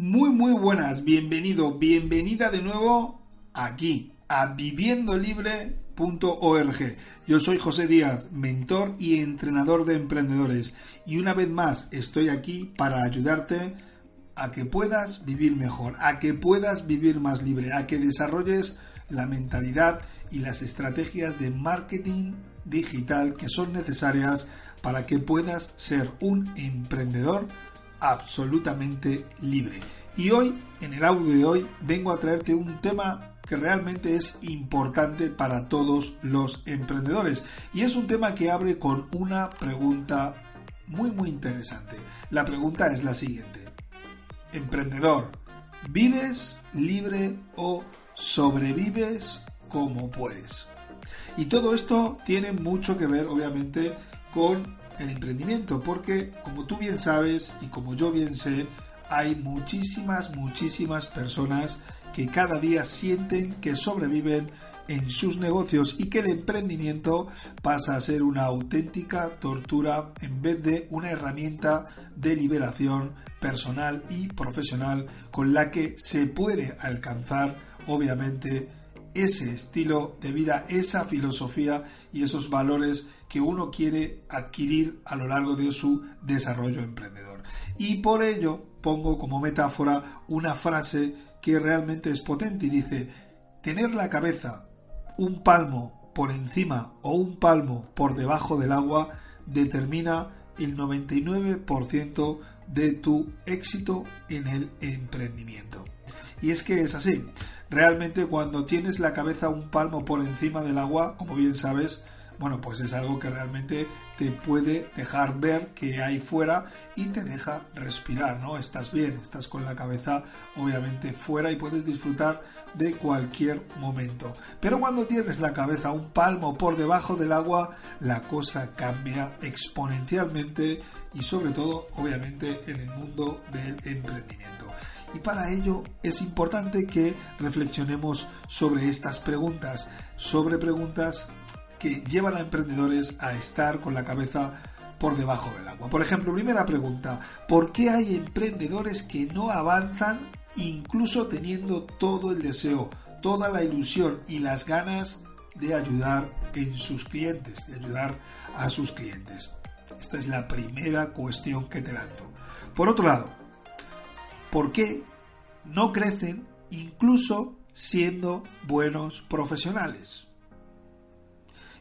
Muy, muy buenas, bienvenido, bienvenida de nuevo aquí, a viviendolibre.org. Yo soy José Díaz, mentor y entrenador de emprendedores, y una vez más estoy aquí para ayudarte a que puedas vivir mejor, a que puedas vivir más libre, a que desarrolles la mentalidad y las estrategias de marketing digital que son necesarias para que puedas ser un emprendedor absolutamente libre. Y hoy, en el audio de hoy, vengo a traerte un tema que realmente es importante para todos los emprendedores. Y es un tema que abre con una pregunta muy muy interesante. La pregunta es la siguiente. Emprendedor, ¿vives libre o sobrevives como puedes? Y todo esto tiene mucho que ver, obviamente, con el emprendimiento, porque como tú bien sabes y como yo bien sé, hay muchísimas, muchísimas personas que cada día sienten que sobreviven en sus negocios y que el emprendimiento pasa a ser una auténtica tortura en vez de una herramienta de liberación personal y profesional con la que se puede alcanzar obviamente ese estilo de vida, esa filosofía y esos valores que uno quiere adquirir a lo largo de su desarrollo emprendedor. Y por ello pongo como metáfora una frase que realmente es potente y dice, tener la cabeza un palmo por encima o un palmo por debajo del agua determina el 99% de tu éxito en el emprendimiento. Y es que es así. Realmente cuando tienes la cabeza un palmo por encima del agua, como bien sabes, bueno, pues es algo que realmente te puede dejar ver que hay fuera y te deja respirar, ¿no? Estás bien, estás con la cabeza obviamente fuera y puedes disfrutar de cualquier momento. Pero cuando tienes la cabeza un palmo por debajo del agua, la cosa cambia exponencialmente y sobre todo, obviamente, en el mundo del emprendimiento. Y para ello es importante que reflexionemos sobre estas preguntas, sobre preguntas que llevan a emprendedores a estar con la cabeza por debajo del agua. Por ejemplo, primera pregunta, ¿por qué hay emprendedores que no avanzan incluso teniendo todo el deseo, toda la ilusión y las ganas de ayudar en sus clientes, de ayudar a sus clientes? Esta es la primera cuestión que te lanzo. Por otro lado, ¿por qué no crecen incluso siendo buenos profesionales?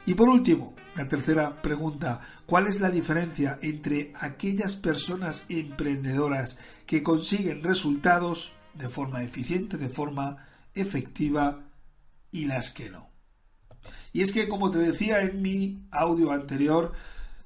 Y por último, la tercera pregunta, ¿cuál es la diferencia entre aquellas personas emprendedoras que consiguen resultados de forma eficiente, de forma efectiva y las que no? Y es que, como te decía en mi audio anterior,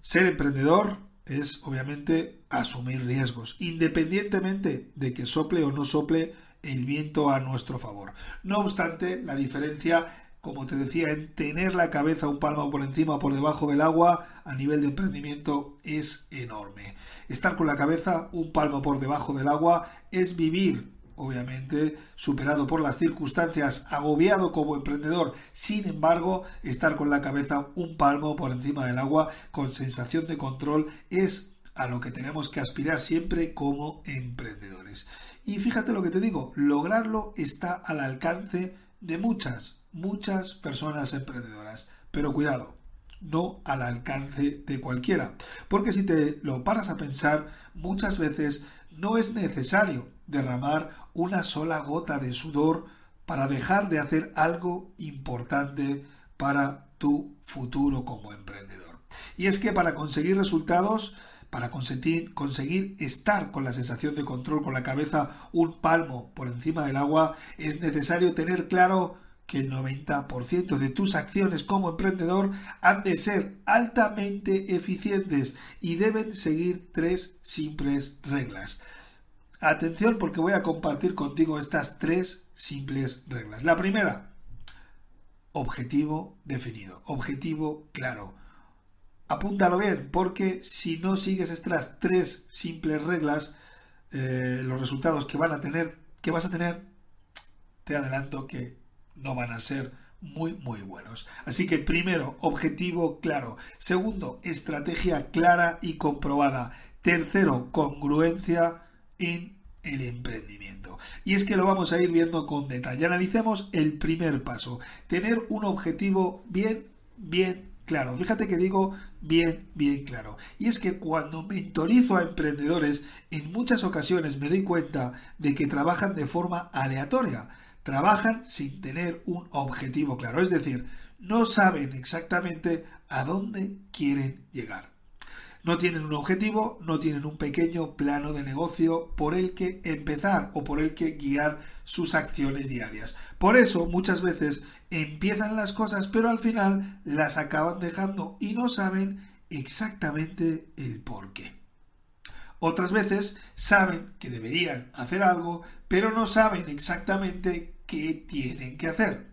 ser emprendedor es obviamente asumir riesgos, independientemente de que sople o no sople el viento a nuestro favor. No obstante, la diferencia como te decía, en tener la cabeza un palmo por encima o por debajo del agua a nivel de emprendimiento es enorme. Estar con la cabeza un palmo por debajo del agua es vivir, obviamente, superado por las circunstancias, agobiado como emprendedor. Sin embargo, estar con la cabeza un palmo por encima del agua con sensación de control es a lo que tenemos que aspirar siempre como emprendedores. Y fíjate lo que te digo, lograrlo está al alcance de muchas, muchas personas emprendedoras. Pero cuidado, no al alcance de cualquiera. Porque si te lo paras a pensar, muchas veces no es necesario derramar una sola gota de sudor para dejar de hacer algo importante para tu futuro como emprendedor. Y es que para conseguir resultados, para conseguir, conseguir, estar con la sensación de control, con la cabeza un palmo por encima del agua, es necesario tener claro que el 90% de tus acciones como emprendedor han de ser altamente eficientes y deben seguir tres simples reglas. Atención porque voy a compartir contigo estas tres simples reglas. La primera, objetivo definido, objetivo claro. Apúntalo bien porque si no sigues estas tres simples reglas, eh, los resultados que van a tener, que vas a tener, te adelanto que no van a ser muy muy buenos. Así que primero, objetivo claro. Segundo, estrategia clara y comprobada. Tercero, congruencia en el emprendimiento. Y es que lo vamos a ir viendo con detalle. Analicemos el primer paso, tener un objetivo bien, bien claro. Fíjate que digo bien, bien claro. Y es que cuando mentorizo a emprendedores, en muchas ocasiones me doy cuenta de que trabajan de forma aleatoria. Trabajan sin tener un objetivo claro. Es decir, no saben exactamente a dónde quieren llegar. No tienen un objetivo, no tienen un pequeño plano de negocio por el que empezar o por el que guiar sus acciones diarias. Por eso muchas veces empiezan las cosas pero al final las acaban dejando y no saben exactamente el por qué. Otras veces saben que deberían hacer algo pero no saben exactamente qué tienen que hacer.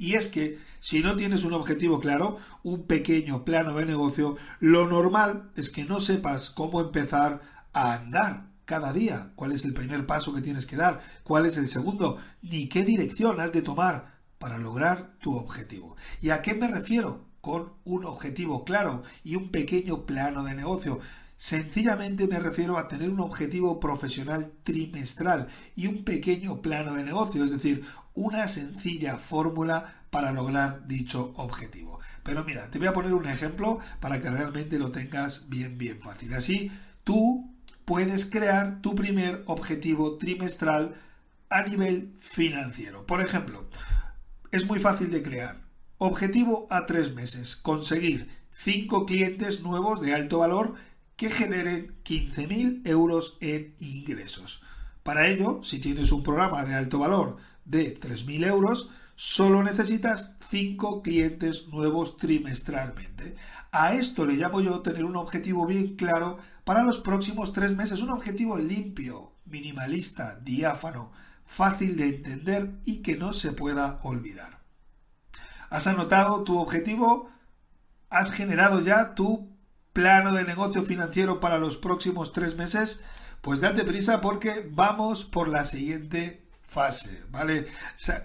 Y es que si no tienes un objetivo claro, un pequeño plano de negocio, lo normal es que no sepas cómo empezar a andar cada día, cuál es el primer paso que tienes que dar, cuál es el segundo, ni qué dirección has de tomar para lograr tu objetivo. ¿Y a qué me refiero? Con un objetivo claro y un pequeño plano de negocio. Sencillamente me refiero a tener un objetivo profesional trimestral y un pequeño plano de negocio, es decir, una sencilla fórmula para lograr dicho objetivo. Pero mira, te voy a poner un ejemplo para que realmente lo tengas bien, bien fácil. Así, tú puedes crear tu primer objetivo trimestral a nivel financiero. Por ejemplo, es muy fácil de crear. Objetivo a tres meses. Conseguir cinco clientes nuevos de alto valor que generen 15.000 euros en ingresos. Para ello, si tienes un programa de alto valor de 3.000 euros, solo necesitas 5 clientes nuevos trimestralmente. A esto le llamo yo tener un objetivo bien claro para los próximos tres meses, un objetivo limpio, minimalista, diáfano, fácil de entender y que no se pueda olvidar. ¿Has anotado tu objetivo? ¿Has generado ya tu plano de negocio financiero para los próximos tres meses, pues date prisa porque vamos por la siguiente fase, ¿vale?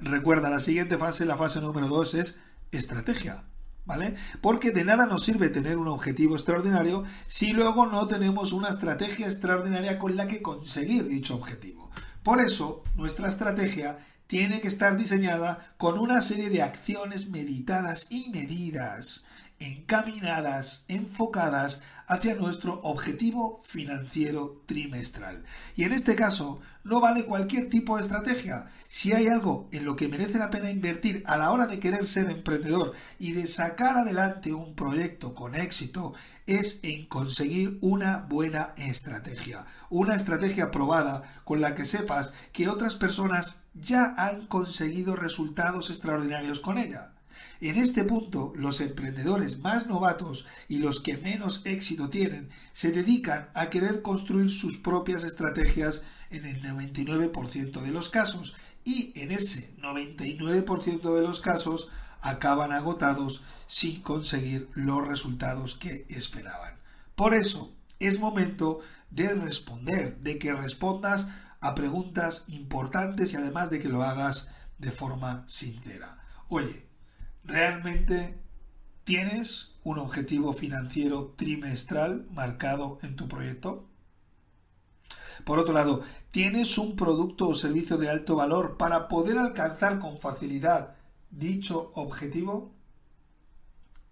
recuerda, la siguiente fase, la fase número dos, es estrategia, ¿vale? Porque de nada nos sirve tener un objetivo extraordinario si luego no tenemos una estrategia extraordinaria con la que conseguir dicho objetivo. Por eso, nuestra estrategia tiene que estar diseñada con una serie de acciones meditadas y medidas encaminadas, enfocadas hacia nuestro objetivo financiero trimestral. Y en este caso, no vale cualquier tipo de estrategia. Si hay algo en lo que merece la pena invertir a la hora de querer ser emprendedor y de sacar adelante un proyecto con éxito, es en conseguir una buena estrategia. Una estrategia probada con la que sepas que otras personas ya han conseguido resultados extraordinarios con ella. En este punto, los emprendedores más novatos y los que menos éxito tienen se dedican a querer construir sus propias estrategias en el 99% de los casos y en ese 99% de los casos acaban agotados sin conseguir los resultados que esperaban. Por eso es momento de responder, de que respondas a preguntas importantes y además de que lo hagas de forma sincera. Oye, ¿Realmente tienes un objetivo financiero trimestral marcado en tu proyecto? Por otro lado, ¿tienes un producto o servicio de alto valor para poder alcanzar con facilidad dicho objetivo?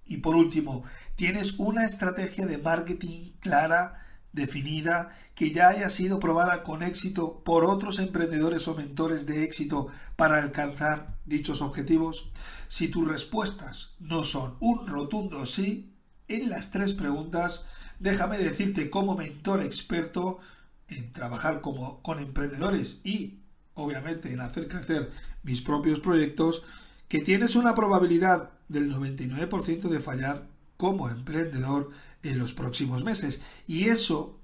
Y por último, ¿tienes una estrategia de marketing clara definida, que ya haya sido probada con éxito por otros emprendedores o mentores de éxito para alcanzar dichos objetivos? Si tus respuestas no son un rotundo sí, en las tres preguntas, déjame decirte como mentor experto en trabajar como, con emprendedores y obviamente en hacer crecer mis propios proyectos, que tienes una probabilidad del 99% de fallar como emprendedor en los próximos meses y eso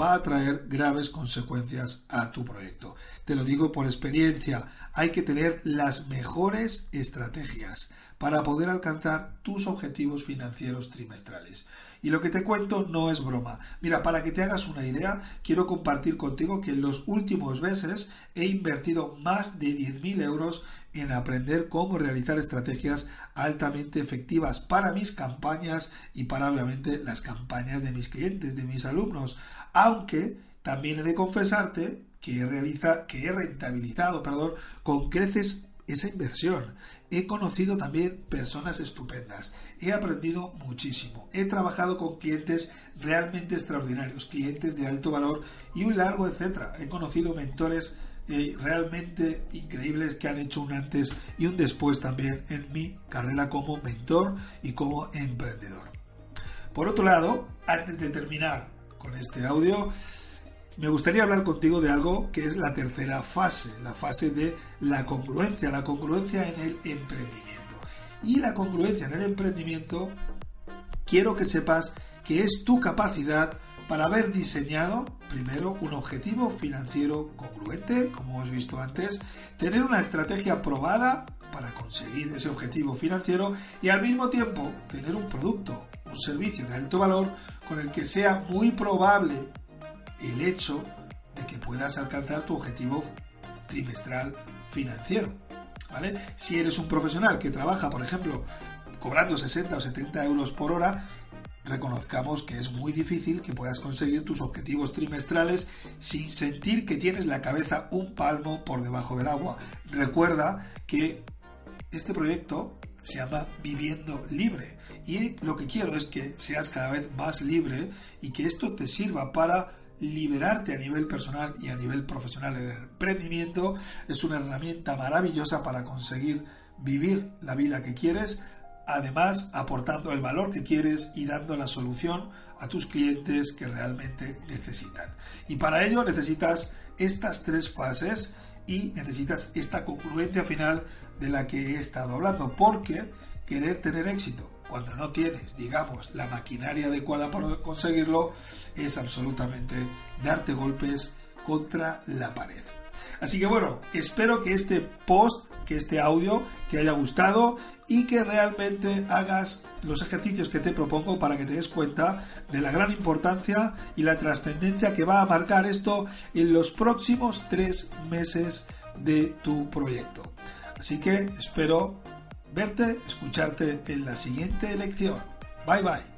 va a traer graves consecuencias a tu proyecto. Te lo digo por experiencia, hay que tener las mejores estrategias para poder alcanzar tus objetivos financieros trimestrales. Y lo que te cuento no es broma. Mira, para que te hagas una idea, quiero compartir contigo que en los últimos meses he invertido más de 10.000 euros en aprender cómo realizar estrategias altamente efectivas para mis campañas y para obviamente las campañas de mis clientes, de mis alumnos. Aunque también he de confesarte que he, realiza, que he rentabilizado perdón, con creces esa inversión. He conocido también personas estupendas. He aprendido muchísimo. He trabajado con clientes realmente extraordinarios, clientes de alto valor y un largo etcétera. He conocido mentores eh, realmente increíbles que han hecho un antes y un después también en mi carrera como mentor y como emprendedor. Por otro lado, antes de terminar con este audio, me gustaría hablar contigo de algo que es la tercera fase, la fase de la congruencia, la congruencia en el emprendimiento. Y la congruencia en el emprendimiento, quiero que sepas que es tu capacidad para haber diseñado primero un objetivo financiero congruente, como hemos visto antes, tener una estrategia probada para conseguir ese objetivo financiero y al mismo tiempo tener un producto, un servicio de alto valor con el que sea muy probable el hecho de que puedas alcanzar tu objetivo trimestral financiero. ¿vale? Si eres un profesional que trabaja, por ejemplo, cobrando 60 o 70 euros por hora, reconozcamos que es muy difícil que puedas conseguir tus objetivos trimestrales sin sentir que tienes la cabeza un palmo por debajo del agua. Recuerda que este proyecto se llama Viviendo Libre y lo que quiero es que seas cada vez más libre y que esto te sirva para liberarte a nivel personal y a nivel profesional. El emprendimiento es una herramienta maravillosa para conseguir vivir la vida que quieres, además aportando el valor que quieres y dando la solución a tus clientes que realmente necesitan. Y para ello necesitas estas tres fases y necesitas esta concluencia final de la que he estado hablando, porque querer tener éxito cuando no tienes, digamos, la maquinaria adecuada para conseguirlo, es absolutamente darte golpes contra la pared. Así que bueno, espero que este post, que este audio te haya gustado y que realmente hagas los ejercicios que te propongo para que te des cuenta de la gran importancia y la trascendencia que va a marcar esto en los próximos tres meses de tu proyecto. Así que espero verte, escucharte en la siguiente lección. Bye bye.